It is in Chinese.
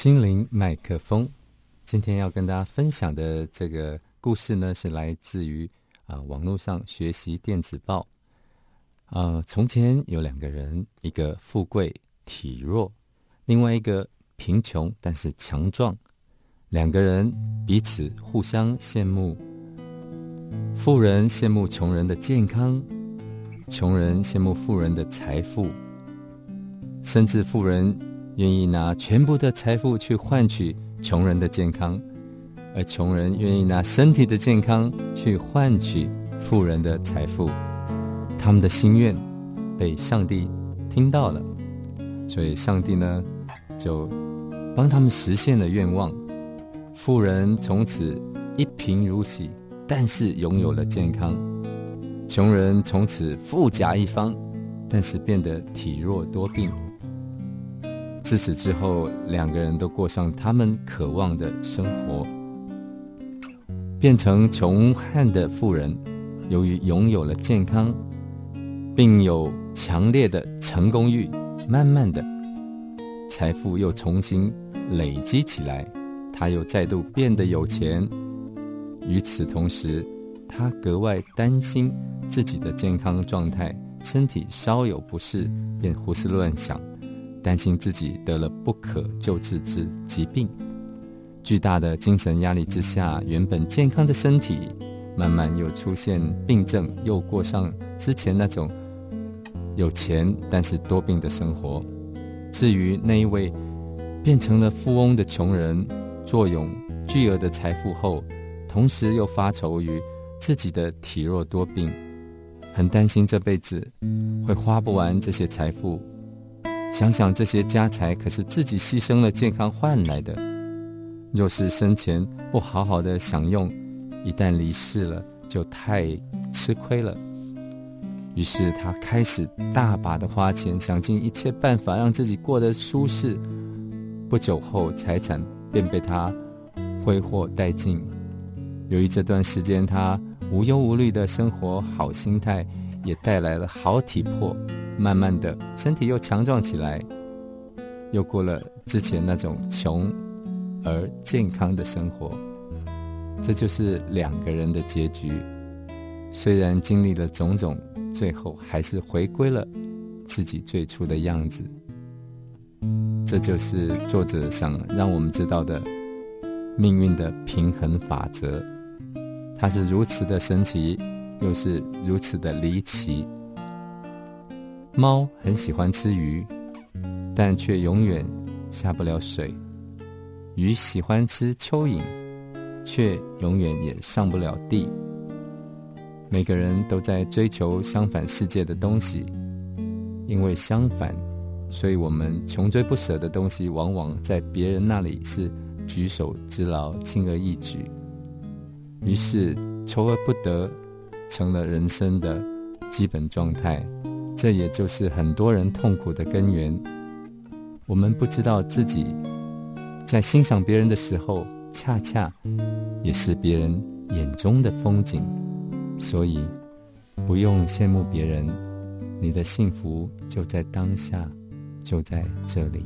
心灵麦克风，今天要跟大家分享的这个故事呢，是来自于啊网络上学习电子报。啊，从前有两个人，一个富贵体弱，另外一个贫穷但是强壮。两个人彼此互相羡慕，富人羡慕穷人的健康，穷人羡慕富人的财富，甚至富人。愿意拿全部的财富去换取穷人的健康，而穷人愿意拿身体的健康去换取富人的财富。他们的心愿被上帝听到了，所以上帝呢就帮他们实现了愿望。富人从此一贫如洗，但是拥有了健康；穷人从此富甲一方，但是变得体弱多病。自此之后，两个人都过上他们渴望的生活，变成穷汉的富人。由于拥有了健康，并有强烈的成功欲，慢慢的，财富又重新累积起来，他又再度变得有钱。与此同时，他格外担心自己的健康状态，身体稍有不适，便胡思乱想。担心自己得了不可救治之疾病，巨大的精神压力之下，原本健康的身体慢慢又出现病症，又过上之前那种有钱但是多病的生活。至于那一位变成了富翁的穷人，坐拥巨额的财富后，同时又发愁于自己的体弱多病，很担心这辈子会花不完这些财富。想想这些家财，可是自己牺牲了健康换来的。若是生前不好好的享用，一旦离世了，就太吃亏了。于是他开始大把的花钱，想尽一切办法让自己过得舒适。不久后，财产便被他挥霍殆尽。由于这段时间他无忧无虑的生活，好心态也带来了好体魄。慢慢的，身体又强壮起来，又过了之前那种穷而健康的生活。这就是两个人的结局。虽然经历了种种，最后还是回归了自己最初的样子。这就是作者想让我们知道的命运的平衡法则。它是如此的神奇，又是如此的离奇。猫很喜欢吃鱼，但却永远下不了水；鱼喜欢吃蚯蚓，却永远也上不了地。每个人都在追求相反世界的东西，因为相反，所以我们穷追不舍的东西，往往在别人那里是举手之劳、轻而易举。于是，求而不得，成了人生的基本状态。这也就是很多人痛苦的根源。我们不知道自己在欣赏别人的时候，恰恰也是别人眼中的风景。所以，不用羡慕别人，你的幸福就在当下，就在这里。